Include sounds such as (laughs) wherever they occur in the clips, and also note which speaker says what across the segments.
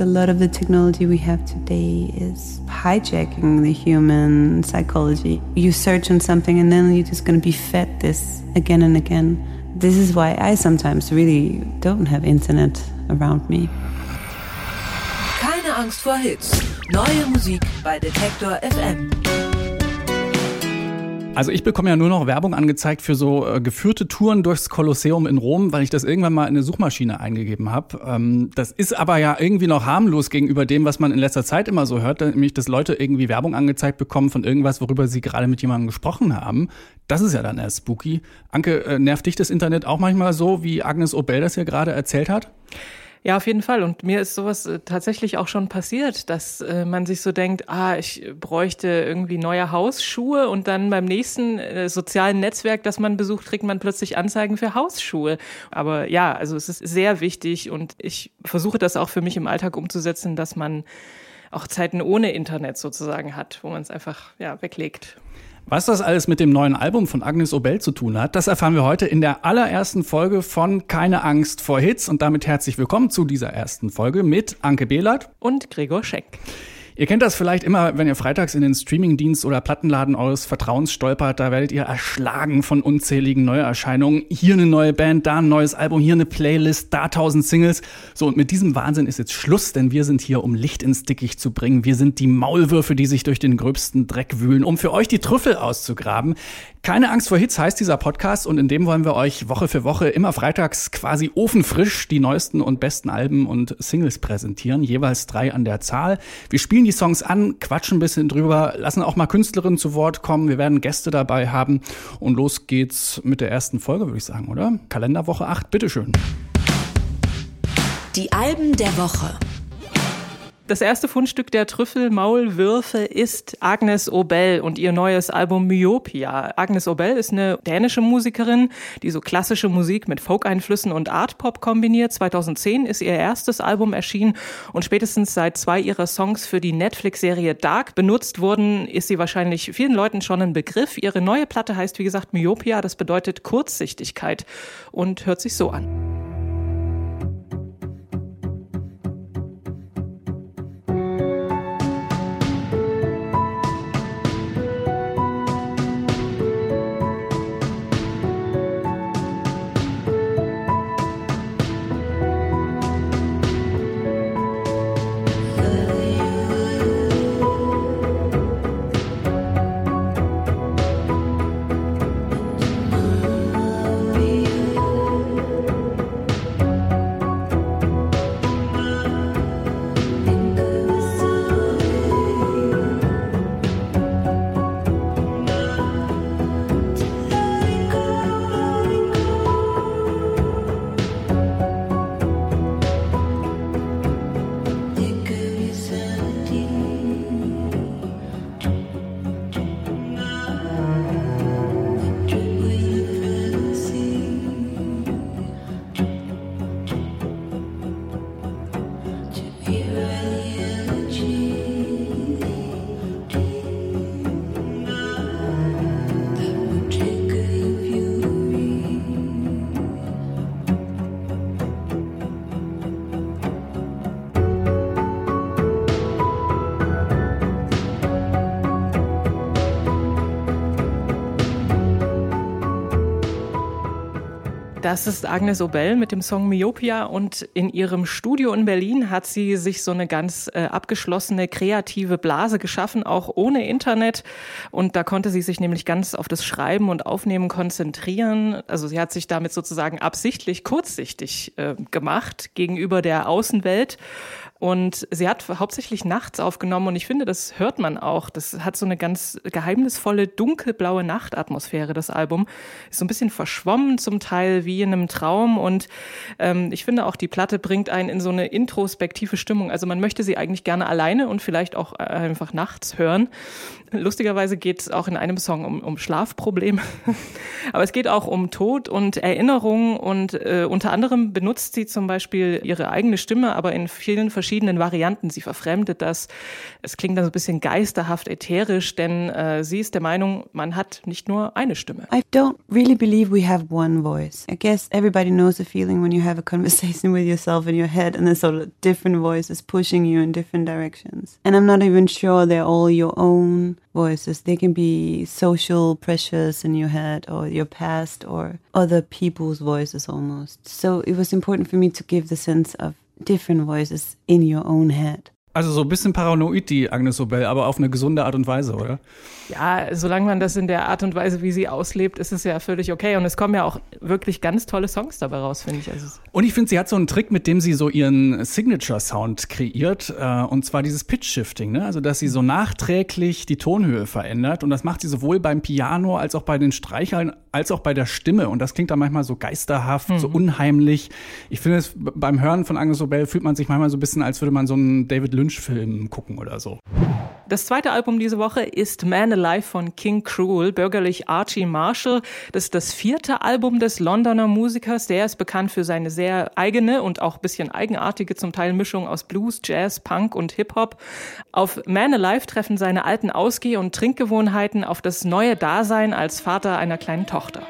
Speaker 1: A lot of the technology we have today is hijacking the human psychology. You search on something and then you're just going to be fed this again and again. This is why I sometimes really don't have internet around me.
Speaker 2: Keine Angst vor Hits. Neue Musik bei Detektor FM.
Speaker 3: Also ich bekomme ja nur noch Werbung angezeigt für so äh, geführte Touren durchs Kolosseum in Rom, weil ich das irgendwann mal in eine Suchmaschine eingegeben habe. Ähm, das ist aber ja irgendwie noch harmlos gegenüber dem, was man in letzter Zeit immer so hört, nämlich dass Leute irgendwie Werbung angezeigt bekommen von irgendwas, worüber sie gerade mit jemandem gesprochen haben. Das ist ja dann erst spooky. Anke, äh, nervt dich das Internet auch manchmal so, wie Agnes Obel das hier gerade erzählt hat?
Speaker 4: Ja, auf jeden Fall. Und mir ist sowas äh, tatsächlich auch schon passiert, dass äh, man sich so denkt, ah, ich bräuchte irgendwie neue Hausschuhe und dann beim nächsten äh, sozialen Netzwerk, das man besucht, kriegt man plötzlich Anzeigen für Hausschuhe. Aber ja, also es ist sehr wichtig und ich versuche das auch für mich im Alltag umzusetzen, dass man auch Zeiten ohne Internet sozusagen hat, wo man es einfach ja, weglegt.
Speaker 3: Was das alles mit dem neuen Album von Agnes Obel zu tun hat, das erfahren wir heute in der allerersten Folge von Keine Angst vor Hits. Und damit herzlich willkommen zu dieser ersten Folge mit Anke Behlert
Speaker 4: und Gregor Schenk.
Speaker 3: Ihr kennt das vielleicht immer, wenn ihr freitags in den Streamingdienst oder Plattenladen eures Vertrauens stolpert, da werdet ihr erschlagen von unzähligen Neuerscheinungen. Hier eine neue Band, da ein neues Album, hier eine Playlist, da tausend Singles. So, und mit diesem Wahnsinn ist jetzt Schluss, denn wir sind hier, um Licht ins Dickicht zu bringen. Wir sind die Maulwürfe, die sich durch den gröbsten Dreck wühlen, um für euch die Trüffel auszugraben. Keine Angst vor Hits heißt dieser Podcast und in dem wollen wir euch Woche für Woche immer freitags quasi ofenfrisch die neuesten und besten Alben und Singles präsentieren, jeweils drei an der Zahl. Wir spielen die Songs an, quatschen ein bisschen drüber, lassen auch mal Künstlerinnen zu Wort kommen, wir werden Gäste dabei haben und los geht's mit der ersten Folge, würde ich sagen, oder? Kalenderwoche 8, bitteschön.
Speaker 2: Die Alben der Woche.
Speaker 4: Das erste Fundstück der Trüffelmaulwürfe ist Agnes Obel und ihr neues Album Myopia. Agnes Obel ist eine dänische Musikerin, die so klassische Musik mit Folk-Einflüssen und Art-Pop kombiniert. 2010 ist ihr erstes Album erschienen und spätestens seit zwei ihrer Songs für die Netflix-Serie Dark benutzt wurden, ist sie wahrscheinlich vielen Leuten schon ein Begriff. Ihre neue Platte heißt, wie gesagt, Myopia. Das bedeutet Kurzsichtigkeit und hört sich so an. Das ist Agnes Obel mit dem Song Myopia und in ihrem Studio in Berlin hat sie sich so eine ganz äh, abgeschlossene kreative Blase geschaffen, auch ohne Internet. Und da konnte sie sich nämlich ganz auf das Schreiben und Aufnehmen konzentrieren. Also sie hat sich damit sozusagen absichtlich kurzsichtig äh, gemacht gegenüber der Außenwelt und sie hat hauptsächlich nachts aufgenommen und ich finde, das hört man auch. Das hat so eine ganz geheimnisvolle, dunkelblaue Nachtatmosphäre, das Album. Ist so ein bisschen verschwommen zum Teil wie in einem Traum und ähm, ich finde auch, die Platte bringt einen in so eine introspektive Stimmung. Also man möchte sie eigentlich gerne alleine und vielleicht auch äh, einfach nachts hören. Lustigerweise geht es auch in einem Song um, um Schlafprobleme. (laughs) Aber es geht auch um Tod und Erinnerung und äh, unter anderem benutzt sie zum Beispiel ihre eigene Stimme, aber in vielen verschiedenen verschiedenen Varianten. Sie verfremdet das. Es klingt dann so ein bisschen geisterhaft, ätherisch, denn äh, sie ist der Meinung, man hat nicht nur eine Stimme.
Speaker 1: I don't really believe we have one voice. I guess everybody knows the feeling when you have a conversation with yourself in your head and there's sort of different voices pushing you in different directions. And I'm not even sure they're all your own voices. They can be social pressures in your head or your past or other people's voices almost. So it was important for me to give the sense of different voices in your own head.
Speaker 3: Also so ein bisschen paranoid, die Agnes Obel, aber auf eine gesunde Art und Weise, oder?
Speaker 4: Ja, solange man das in der Art und Weise, wie sie auslebt, ist es ja völlig okay. Und es kommen ja auch wirklich ganz tolle Songs dabei raus, finde ich. Also
Speaker 3: und ich finde, sie hat so einen Trick, mit dem sie so ihren Signature-Sound kreiert. Äh, und zwar dieses Pitch-Shifting, ne? Also, dass sie so nachträglich die Tonhöhe verändert. Und das macht sie sowohl beim Piano als auch bei den Streichern, als auch bei der Stimme. Und das klingt dann manchmal so geisterhaft, mhm. so unheimlich. Ich finde, beim Hören von Agnes Obel fühlt man sich manchmal so ein bisschen, als würde man so einen David Lynch Lynch-Film gucken oder so.
Speaker 4: Das zweite Album diese Woche ist Man Alive von King Cruel, bürgerlich Archie Marshall. Das ist das vierte Album des Londoner Musikers. Der ist bekannt für seine sehr eigene und auch bisschen eigenartige zum Teil Mischung aus Blues, Jazz, Punk und Hip-Hop. Auf Man Alive treffen seine alten Ausgeh- und Trinkgewohnheiten auf das neue Dasein als Vater einer kleinen Tochter.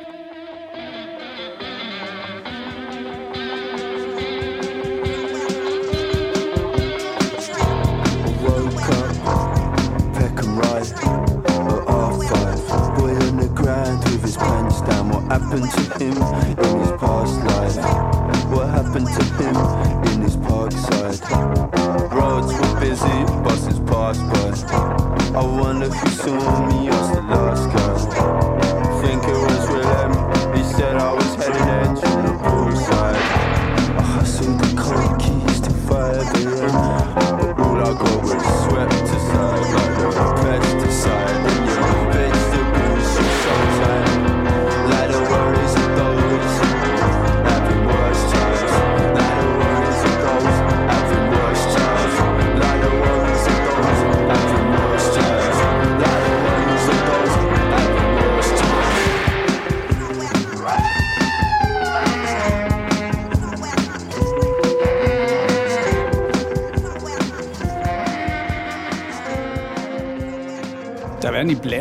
Speaker 4: Happened to him in his past life? What happened to him in his parkside? Roads were busy, buses passed by. I wonder who saw me as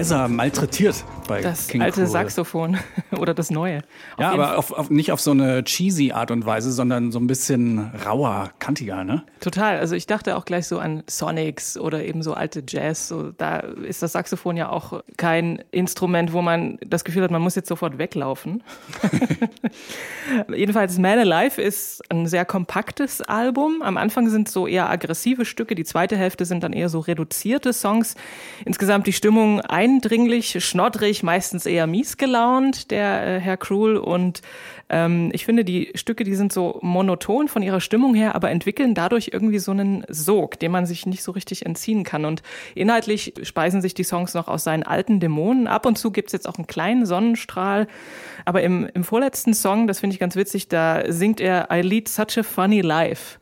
Speaker 3: Bläser malträtiert bei
Speaker 4: das
Speaker 3: King
Speaker 4: alte
Speaker 3: Cruel.
Speaker 4: Saxophon (laughs) oder das neue.
Speaker 3: Auf ja, aber auf, auf, nicht auf so eine cheesy Art und Weise, sondern so ein bisschen rauer, kantiger, ne?
Speaker 4: Total. Also ich dachte auch gleich so an Sonics oder eben so alte Jazz. So, da ist das Saxophon ja auch kein Instrument, wo man das Gefühl hat, man muss jetzt sofort weglaufen. (laughs) Jedenfalls Man Alive ist ein sehr kompaktes Album. Am Anfang sind so eher aggressive Stücke, die zweite Hälfte sind dann eher so reduzierte Songs. Insgesamt die Stimmung eindringlich, schnoddrig, meistens eher mies gelaunt, der äh, Herr Cruel. Und ähm, ich finde, die Stücke, die sind so monoton von ihrer Stimmung her, aber entwickeln dadurch irgendwie so einen Sog, dem man sich nicht so richtig entziehen kann. Und inhaltlich speisen sich die Songs noch aus seinen alten Dämonen. Ab und zu gibt's jetzt auch einen kleinen Sonnenstrahl. Aber im, im vorletzten Song, das finde ich ganz witzig, da singt er I lead such a funny life.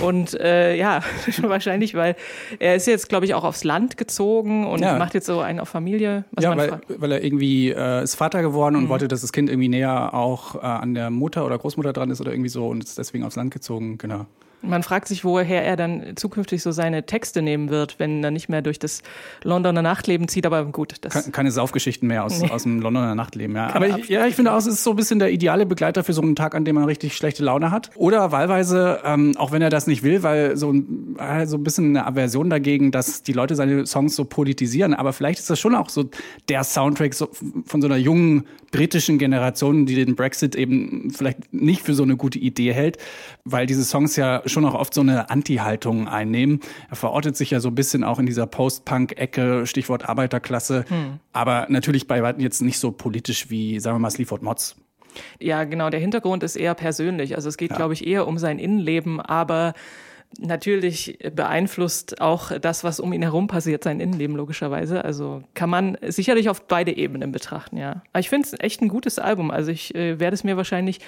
Speaker 4: Und äh, ja, (laughs) wahrscheinlich, weil er ist jetzt, glaube ich, auch aufs Land gezogen und ja. macht jetzt so einen auf Familie.
Speaker 3: ja, weil, weil er irgendwie äh, ist Vater geworden und mhm. wollte, dass das Kind irgendwie näher auch äh, an der Mutter oder Großmutter dran ist oder irgendwie so und ist deswegen aufs Land gezogen, genau.
Speaker 4: Man fragt sich, woher er dann zukünftig so seine Texte nehmen wird, wenn er nicht mehr durch das Londoner Nachtleben zieht. Aber gut,
Speaker 3: das keine Saufgeschichten mehr aus, nee. aus dem Londoner Nachtleben. Ja. Aber ich, ja, ich finde auch, es ist so ein bisschen der ideale Begleiter für so einen Tag, an dem man richtig schlechte Laune hat. Oder wahlweise, ähm, auch wenn er das nicht will, weil so ein, äh, so ein bisschen eine Aversion dagegen, dass die Leute seine Songs so politisieren. Aber vielleicht ist das schon auch so der Soundtrack so, von so einer jungen britischen Generation, die den Brexit eben vielleicht nicht für so eine gute Idee hält, weil diese Songs ja schon auch oft so eine Anti-Haltung einnehmen. Er verortet sich ja so ein bisschen auch in dieser Post-Punk-Ecke, Stichwort Arbeiterklasse, hm. aber natürlich bei weitem jetzt nicht so politisch wie, sagen wir mal, Sleaford Mods.
Speaker 4: Ja, genau. Der Hintergrund ist eher persönlich. Also es geht, ja. glaube ich, eher um sein Innenleben, aber Natürlich beeinflusst auch das, was um ihn herum passiert, sein Innenleben logischerweise. Also kann man sicherlich auf beide Ebenen betrachten, ja. Aber ich finde es echt ein gutes Album. Also ich äh, werde es mir wahrscheinlich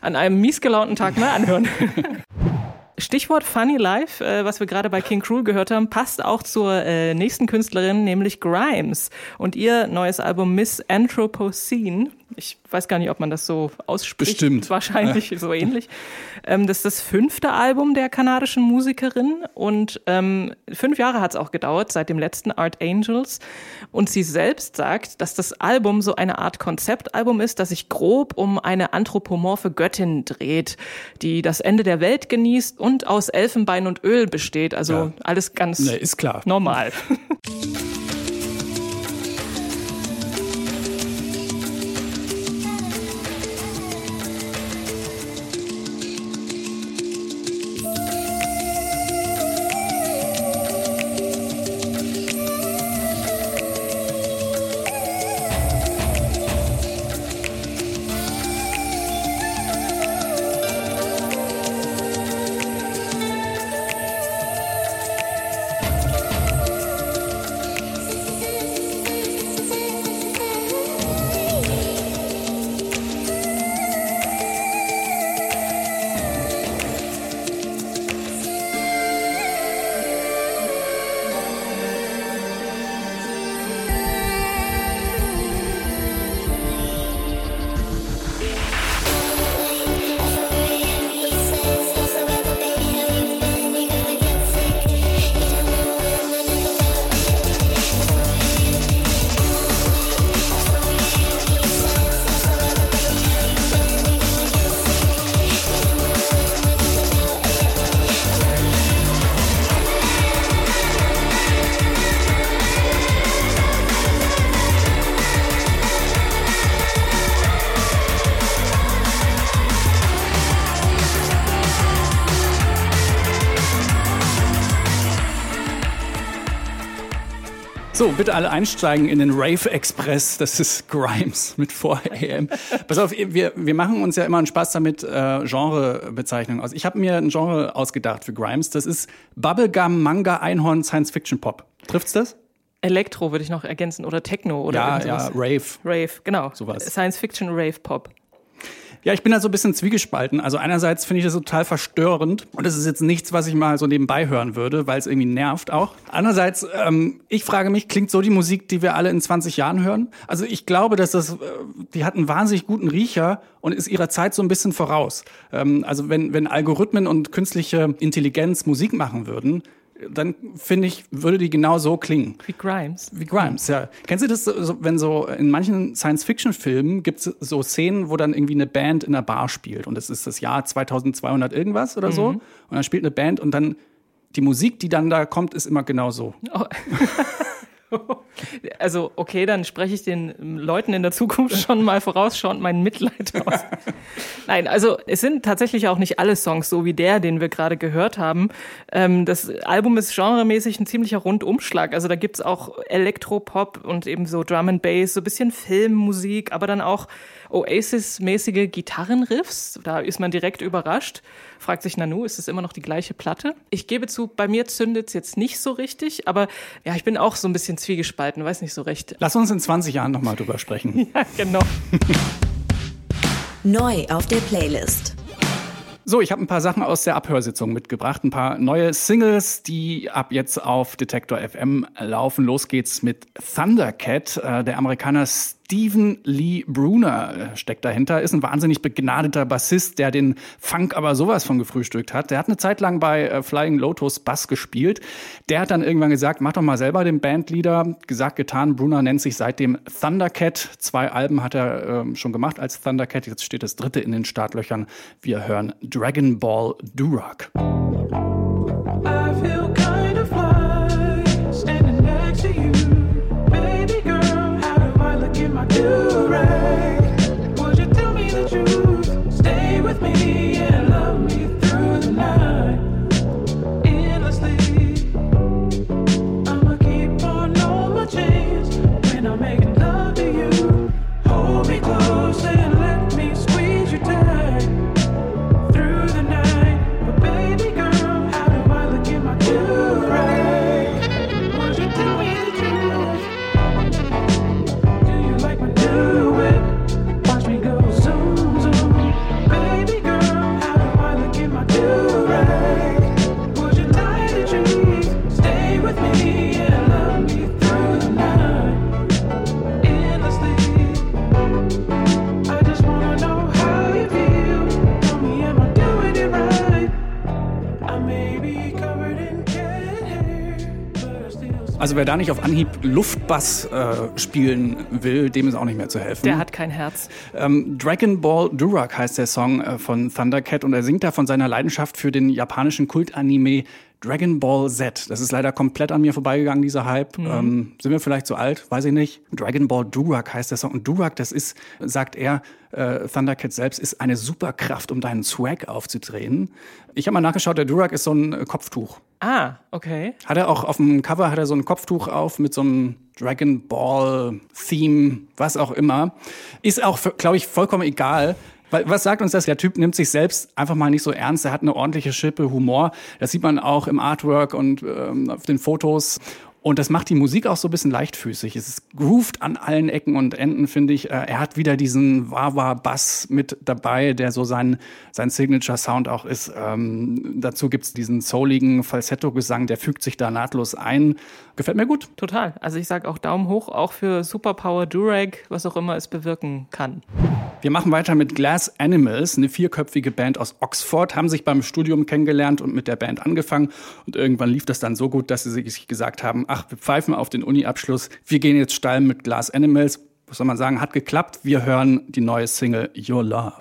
Speaker 4: an einem miesgelaunten Tag mal anhören. (laughs) (laughs) Stichwort Funny Life, äh, was wir gerade bei King Cruel gehört haben, passt auch zur äh, nächsten Künstlerin, nämlich Grimes. Und ihr neues Album Miss Anthropocene ich weiß gar nicht, ob man das so ausspricht.
Speaker 3: Bestimmt.
Speaker 4: Wahrscheinlich so ähnlich. Ähm, das ist das fünfte Album der kanadischen Musikerin und ähm, fünf Jahre hat es auch gedauert seit dem letzten Art Angels. Und sie selbst sagt, dass das Album so eine Art Konzeptalbum ist, das sich grob um eine anthropomorphe Göttin dreht, die das Ende der Welt genießt und aus Elfenbein und Öl besteht. Also ja. alles ganz
Speaker 3: nee, ist klar.
Speaker 4: normal. (laughs)
Speaker 3: So, bitte alle einsteigen in den Rave Express. Das ist Grimes mit 4am. Pass auf, wir, wir machen uns ja immer einen Spaß damit, äh, Genrebezeichnungen aus. Ich habe mir ein Genre ausgedacht für Grimes. Das ist Bubblegum, Manga, Einhorn, Science Fiction Pop. Trifft's das?
Speaker 4: Elektro würde ich noch ergänzen oder Techno oder
Speaker 3: ja, ja, Rave.
Speaker 4: Rave, genau.
Speaker 3: Sowas.
Speaker 4: Science Fiction, Rave, Pop.
Speaker 3: Ja, ich bin da so ein bisschen zwiegespalten. Also einerseits finde ich das total verstörend und das ist jetzt nichts, was ich mal so nebenbei hören würde, weil es irgendwie nervt auch. Andererseits, ähm, ich frage mich, klingt so die Musik, die wir alle in 20 Jahren hören? Also ich glaube, dass das, äh, die hat einen wahnsinnig guten Riecher und ist ihrer Zeit so ein bisschen voraus. Ähm, also wenn, wenn Algorithmen und künstliche Intelligenz Musik machen würden, dann finde ich, würde die genau so klingen.
Speaker 4: Wie Grimes.
Speaker 3: Wie Grimes, ja. Kennst du das, wenn so in manchen Science-Fiction-Filmen gibt es so Szenen, wo dann irgendwie eine Band in einer Bar spielt und es ist das Jahr 2200 irgendwas oder so mhm. und dann spielt eine Band und dann die Musik, die dann da kommt, ist immer genau so. Oh. (laughs)
Speaker 4: Also, okay, dann spreche ich den Leuten in der Zukunft schon mal vorausschauend mein Mitleid aus. Nein, also es sind tatsächlich auch nicht alle Songs so wie der, den wir gerade gehört haben. Ähm, das Album ist genremäßig ein ziemlicher Rundumschlag. Also da gibt's auch Elektropop und eben so Drum and Bass, so bisschen Filmmusik, aber dann auch Oasis-mäßige Gitarrenriffs. Da ist man direkt überrascht. Fragt sich Nanu, ist es immer noch die gleiche Platte? Ich gebe zu, bei mir zündet es jetzt nicht so richtig, aber ja, ich bin auch so ein bisschen zwiegespalten, weiß nicht so recht.
Speaker 3: Lass uns in 20 Jahren nochmal drüber sprechen. (laughs)
Speaker 4: ja, genau. (laughs)
Speaker 2: Neu auf der Playlist.
Speaker 3: So, ich habe ein paar Sachen aus der Abhörsitzung mitgebracht, ein paar neue Singles, die ab jetzt auf Detektor FM laufen. Los geht's mit Thundercat. Äh, der Amerikaner Stephen Lee Bruner steckt dahinter, ist ein wahnsinnig begnadeter Bassist, der den Funk aber sowas von gefrühstückt hat. Der hat eine Zeit lang bei äh, Flying Lotus Bass gespielt. Der hat dann irgendwann gesagt, mach doch mal selber den Bandleader. Gesagt, getan. Bruner nennt sich seitdem Thundercat. Zwei Alben hat er äh, schon gemacht als Thundercat. Jetzt steht das dritte in den Startlöchern. Wir hören Dragon Ball Durock. Also wer da nicht auf Anhieb Luftbass äh, spielen will, dem ist auch nicht mehr zu helfen.
Speaker 4: Der hat kein Herz.
Speaker 3: Ähm, Dragon Ball Durak heißt der Song äh, von Thundercat und er singt da von seiner Leidenschaft für den japanischen Kultanime Dragon Ball Z. Das ist leider komplett an mir vorbeigegangen, dieser Hype. Mhm. Ähm, sind wir vielleicht zu alt? Weiß ich nicht. Dragon Ball Durak heißt der Song. Und Durak, das ist, sagt er, äh, Thundercat selbst, ist eine Superkraft, um deinen Swag aufzudrehen. Ich habe mal nachgeschaut, der Durak ist so ein äh, Kopftuch.
Speaker 4: Ah, okay.
Speaker 3: Hat er auch auf dem Cover hat er so ein Kopftuch auf mit so einem Dragon Ball Theme, was auch immer. Ist auch, glaube ich, vollkommen egal. Was sagt uns das? Der Typ nimmt sich selbst einfach mal nicht so ernst. Er hat eine ordentliche Schippe Humor. Das sieht man auch im Artwork und ähm, auf den Fotos. Und das macht die Musik auch so ein bisschen leichtfüßig. Es ist grooved an allen Ecken und Enden, finde ich. Äh, er hat wieder diesen Wawa-Bass mit dabei, der so sein, sein Signature-Sound auch ist. Ähm, dazu gibt's diesen souligen Falsetto-Gesang, der fügt sich da nahtlos ein. Gefällt mir gut.
Speaker 4: Total. Also ich sage auch Daumen hoch, auch für Superpower Durag, was auch immer es bewirken kann.
Speaker 3: Wir machen weiter mit Glass Animals, eine vierköpfige Band aus Oxford, haben sich beim Studium kennengelernt und mit der Band angefangen. Und irgendwann lief das dann so gut, dass sie sich gesagt haben, ach, wir pfeifen auf den Uni-Abschluss, wir gehen jetzt steil mit Glass Animals. Was soll man sagen, hat geklappt. Wir hören die neue Single Your Love.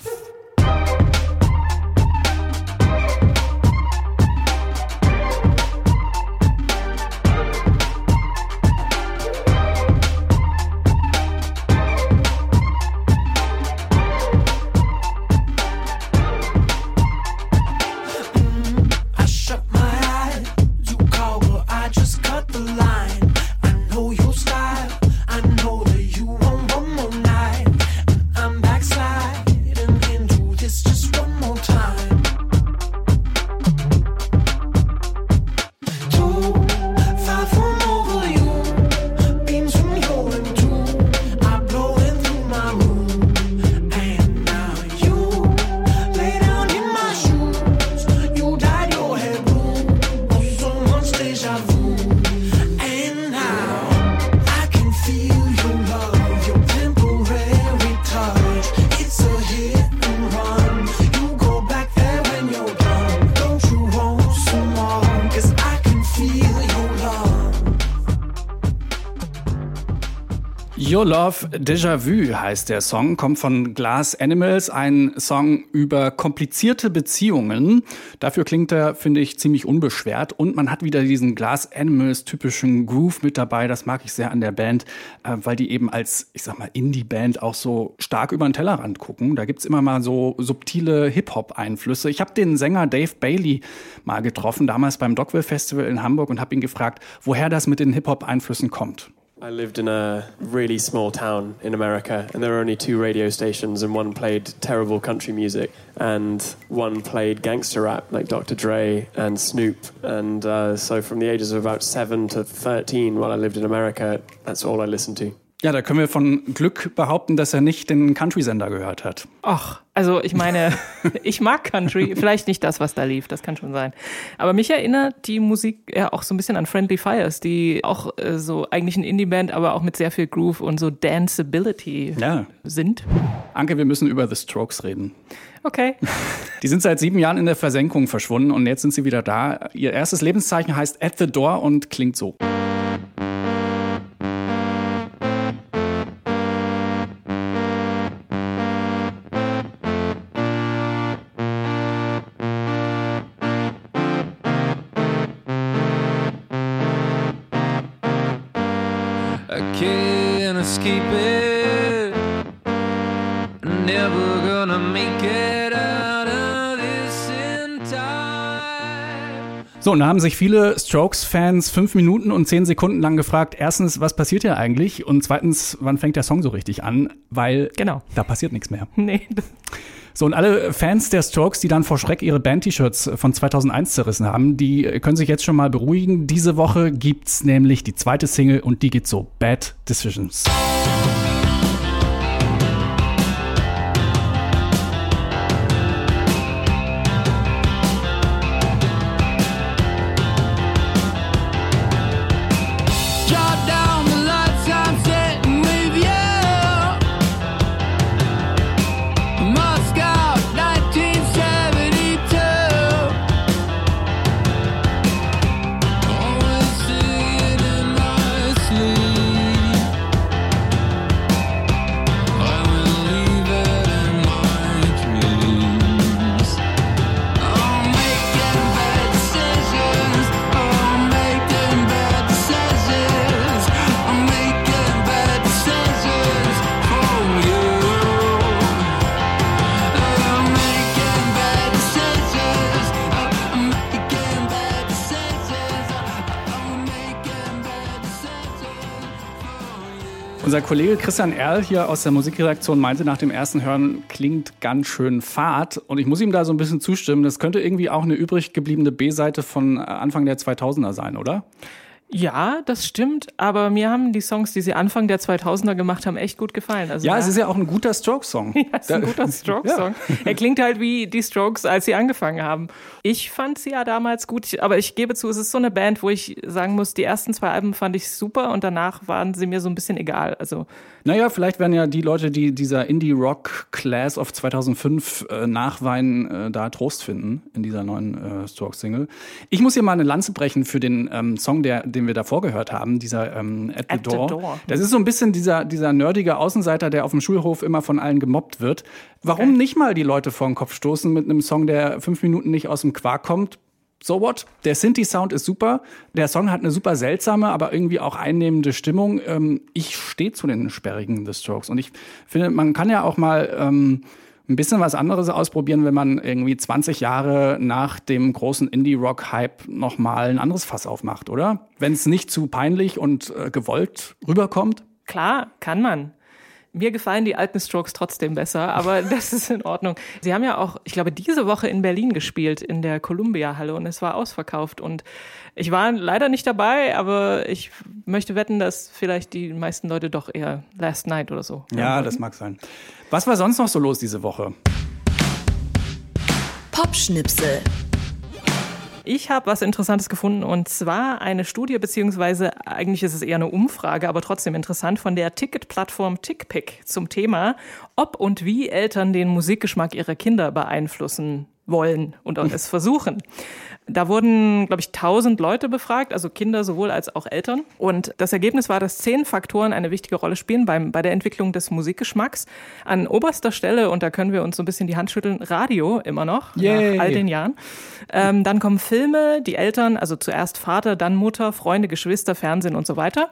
Speaker 3: Your Love Déjà Vu heißt der Song, kommt von Glass Animals, ein Song über komplizierte Beziehungen. Dafür klingt er, finde ich, ziemlich unbeschwert und man hat wieder diesen Glass Animals typischen Groove mit dabei. Das mag ich sehr an der Band, äh, weil die eben als, ich sag mal, Indie-Band auch so stark über den Tellerrand gucken. Da gibt's immer mal so subtile Hip-Hop-Einflüsse. Ich habe den Sänger Dave Bailey mal getroffen, damals beim Dogville Festival in Hamburg und habe ihn gefragt, woher das mit den Hip-Hop-Einflüssen kommt.
Speaker 5: I lived in a really small town in America, and there were only two radio stations, and one played terrible country music, and one played gangster rap like Dr. Dre and Snoop. And uh, so, from the ages of about seven to 13, while I lived in America, that's all I listened to.
Speaker 3: Ja, da können wir von Glück behaupten, dass er nicht den Country-Sender gehört hat.
Speaker 4: Ach, also ich meine, (laughs) ich mag Country, vielleicht nicht das, was da lief, das kann schon sein. Aber mich erinnert die Musik ja auch so ein bisschen an Friendly Fires, die auch äh, so eigentlich ein Indie-Band, aber auch mit sehr viel Groove und so Danceability ja. sind.
Speaker 3: Anke, wir müssen über The Strokes reden.
Speaker 4: Okay. (laughs)
Speaker 3: Die sind seit sieben Jahren in der Versenkung verschwunden und jetzt sind sie wieder da. Ihr erstes Lebenszeichen heißt At the Door und klingt so. So, und da haben sich viele Strokes-Fans fünf Minuten und zehn Sekunden lang gefragt, erstens, was passiert hier eigentlich? Und zweitens, wann fängt der Song so richtig an? Weil genau. da passiert nichts mehr. (laughs)
Speaker 4: Nee.
Speaker 3: So, und alle Fans der Strokes, die dann vor Schreck ihre Band-T-Shirts von 2001 zerrissen haben, die können sich jetzt schon mal beruhigen. Diese Woche gibt's nämlich die zweite Single und die geht so, Bad Decisions. Unser Kollege Christian Erl hier aus der Musikredaktion meinte nach dem ersten Hören, klingt ganz schön fad. Und ich muss ihm da so ein bisschen zustimmen. Das könnte irgendwie auch eine übrig gebliebene B-Seite von Anfang der 2000er sein, oder?
Speaker 4: Ja, das stimmt, aber mir haben die Songs, die sie Anfang der 2000er gemacht haben, echt gut gefallen.
Speaker 3: Also ja, es ist ja auch ein guter Strokes-Song. (laughs)
Speaker 4: ja, es ist ein guter Strokes-Song. (laughs) Ja. Er klingt halt wie die Strokes, als sie angefangen haben. Ich fand sie ja damals gut, aber ich gebe zu, es ist so eine Band, wo ich sagen muss, die ersten zwei Alben fand ich super und danach waren sie mir so ein bisschen egal. Also
Speaker 3: naja, vielleicht werden ja die Leute, die dieser Indie-Rock-Class of 2005 äh, nachweinen, äh, da Trost finden in dieser neuen äh, Strokes-Single. Ich muss hier mal eine Lanze brechen für den ähm, Song, der, den wir davor gehört haben, dieser ähm, At, the, At Door. the Door. Das ist so ein bisschen dieser, dieser nerdige Außenseiter, der auf dem Schulhof immer von allen gemobbt wird. Warum okay. nicht mal die Leute vor den Kopf stoßen mit einem Song, der fünf Minuten nicht aus dem Quark kommt? so what? Der Synthi-Sound ist super. Der Song hat eine super seltsame, aber irgendwie auch einnehmende Stimmung. Ähm, ich stehe zu den sperrigen The Strokes. Und ich finde, man kann ja auch mal ähm, ein bisschen was anderes ausprobieren, wenn man irgendwie 20 Jahre nach dem großen Indie-Rock-Hype nochmal ein anderes Fass aufmacht, oder? Wenn es nicht zu peinlich und äh, gewollt rüberkommt.
Speaker 4: Klar, kann man. Mir gefallen die alten Strokes trotzdem besser, aber (laughs) das ist in Ordnung. Sie haben ja auch, ich glaube, diese Woche in Berlin gespielt, in der Columbia-Halle und es war ausverkauft. Und ich war leider nicht dabei, aber ich möchte wetten, dass vielleicht die meisten Leute doch eher Last Night oder so.
Speaker 3: Ja, das mag sein. Was war sonst noch so los diese Woche?
Speaker 2: Popschnipsel.
Speaker 4: Ich habe was Interessantes gefunden und zwar eine Studie, beziehungsweise eigentlich ist es eher eine Umfrage, aber trotzdem interessant, von der Ticketplattform TickPick zum Thema, ob und wie Eltern den Musikgeschmack ihrer Kinder beeinflussen wollen und es versuchen. Da wurden, glaube ich, 1000 Leute befragt, also Kinder sowohl als auch Eltern. Und das Ergebnis war, dass zehn Faktoren eine wichtige Rolle spielen beim, bei der Entwicklung des Musikgeschmacks. An oberster Stelle, und da können wir uns so ein bisschen die Hand schütteln, Radio immer noch, Yay. nach all den Jahren. Ähm, dann kommen Filme, die Eltern, also zuerst Vater, dann Mutter, Freunde, Geschwister, Fernsehen und so weiter.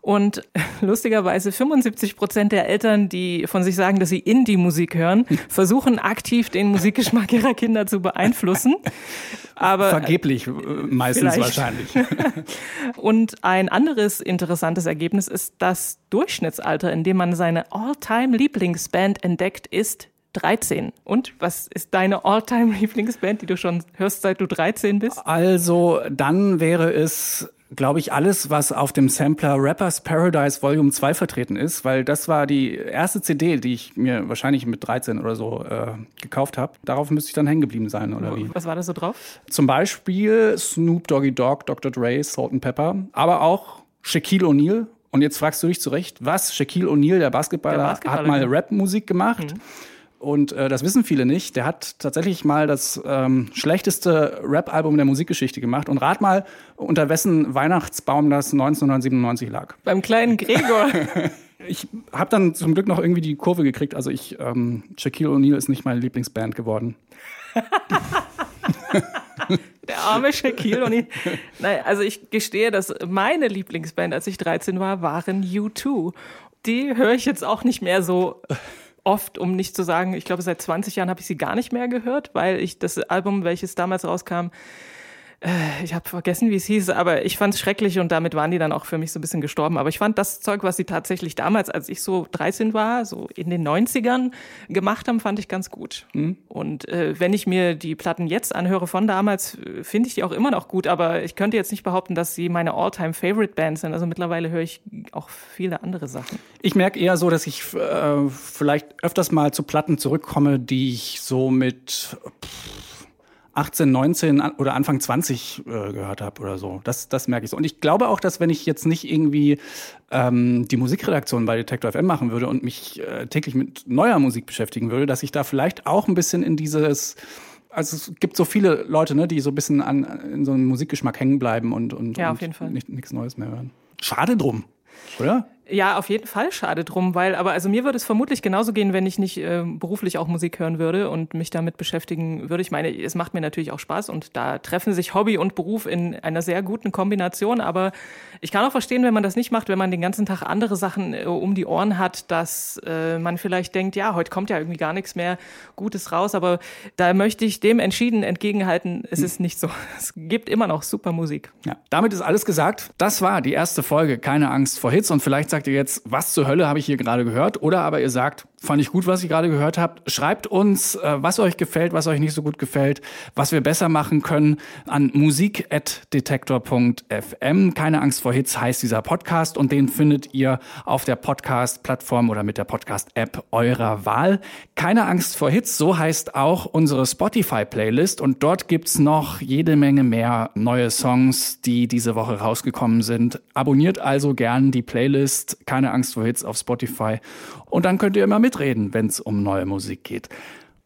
Speaker 4: Und (laughs) lustigerweise 75 Prozent der Eltern, die von sich sagen, dass sie Indie-Musik hören, (laughs) versuchen aktiv den Musikgeschmack ihrer Kinder zu beeinflussen.
Speaker 3: Aber vergeblich äh, meistens vielleicht. wahrscheinlich. (laughs)
Speaker 4: Und ein anderes interessantes Ergebnis ist das Durchschnittsalter, in dem man seine All-Time-Lieblingsband entdeckt, ist 13. Und was ist deine All-Time-Lieblingsband, die du schon hörst, seit du 13 bist?
Speaker 3: Also, dann wäre es glaube ich, alles, was auf dem Sampler Rappers Paradise Volume 2 vertreten ist, weil das war die erste CD, die ich mir wahrscheinlich mit 13 oder so äh, gekauft habe. Darauf müsste ich dann hängen geblieben sein, oder wie?
Speaker 4: Was war da so drauf?
Speaker 3: Zum Beispiel Snoop Doggy Dogg, Dr. Dre, Salt and Pepper, aber auch Shaquille O'Neal. Und jetzt fragst du dich zurecht, was? Shaquille O'Neal, der Basketballer, der Basketballer hat mal Rap-Musik gemacht. Mhm. Und äh, das wissen viele nicht. Der hat tatsächlich mal das ähm, schlechteste Rap-Album der Musikgeschichte gemacht. Und rat mal, unter wessen Weihnachtsbaum das 1997 lag.
Speaker 4: Beim kleinen Gregor. (laughs)
Speaker 3: ich habe dann zum Glück noch irgendwie die Kurve gekriegt. Also ich, ähm, Shaquille O'Neal ist nicht meine Lieblingsband geworden. (laughs)
Speaker 4: Der arme Shaquille O'Neal. Nein, also ich gestehe, dass meine Lieblingsband, als ich 13 war, waren U2. Die höre ich jetzt auch nicht mehr so oft, um nicht zu sagen, ich glaube, seit 20 Jahren habe ich sie gar nicht mehr gehört, weil ich das Album, welches damals rauskam, äh, ich habe vergessen, wie es hieß, aber ich fand es schrecklich und damit waren die dann auch für mich so ein bisschen gestorben. Aber ich fand das Zeug, was sie tatsächlich damals, als ich so 13 war, so in den 90ern gemacht haben, fand ich ganz gut. Mhm. Und äh, wenn ich mir die Platten jetzt anhöre von damals, äh, finde ich die auch immer noch gut, aber ich könnte jetzt nicht behaupten, dass sie meine all-time favorite Bands sind. Also mittlerweile höre ich auch viele andere Sachen.
Speaker 3: Ich merke eher so, dass ich äh, vielleicht öfters mal zu Platten zurückkomme, die ich so mit pff, 18, 19 oder Anfang 20 äh, gehört habe oder so. Das, das merke ich so. Und ich glaube auch, dass wenn ich jetzt nicht irgendwie ähm, die Musikredaktion bei Detector FM machen würde und mich äh, täglich mit neuer Musik beschäftigen würde, dass ich da vielleicht auch ein bisschen in dieses also es gibt so viele Leute, ne, die so ein bisschen an in so einem Musikgeschmack hängen bleiben und, und,
Speaker 4: ja,
Speaker 3: und nichts Neues mehr hören. Schade drum, oder?
Speaker 4: Ja, auf jeden Fall schade drum, weil, aber also mir würde es vermutlich genauso gehen, wenn ich nicht äh, beruflich auch Musik hören würde und mich damit beschäftigen würde. Ich meine, es macht mir natürlich auch Spaß und da treffen sich Hobby und Beruf in einer sehr guten Kombination. Aber ich kann auch verstehen, wenn man das nicht macht, wenn man den ganzen Tag andere Sachen äh, um die Ohren hat, dass äh, man vielleicht denkt, ja, heute kommt ja irgendwie gar nichts mehr Gutes raus. Aber da möchte ich dem entschieden entgegenhalten, es hm. ist nicht so. (laughs) Es gibt immer noch super Musik.
Speaker 3: Ja, damit ist alles gesagt. Das war die erste Folge. Keine Angst vor Hits und vielleicht sagt sagt ihr jetzt, was zur Hölle habe ich hier gerade gehört? Oder aber ihr sagt, fand ich gut, was ihr gerade gehört habt. Schreibt uns, äh, was euch gefällt, was euch nicht so gut gefällt, was wir besser machen können an musik.detektor.fm. Keine Angst vor Hits heißt dieser Podcast und den findet ihr auf der Podcast-Plattform oder mit der Podcast-App eurer Wahl. Keine Angst vor Hits, so heißt auch unsere Spotify-Playlist und dort gibt's noch jede Menge mehr neue Songs, die diese Woche rausgekommen sind. Abonniert also gern die Playlist Keine Angst vor Hits auf Spotify und dann könnt ihr immer mitreden, wenn es um neue Musik geht.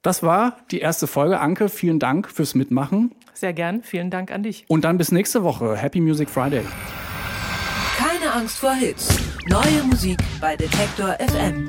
Speaker 3: Das war die erste Folge. Anke, vielen Dank fürs Mitmachen.
Speaker 4: Sehr gern. Vielen Dank an dich.
Speaker 3: Und dann bis nächste Woche. Happy Music Friday.
Speaker 2: Keine Angst vor Hits. Neue Musik bei Detektor FM.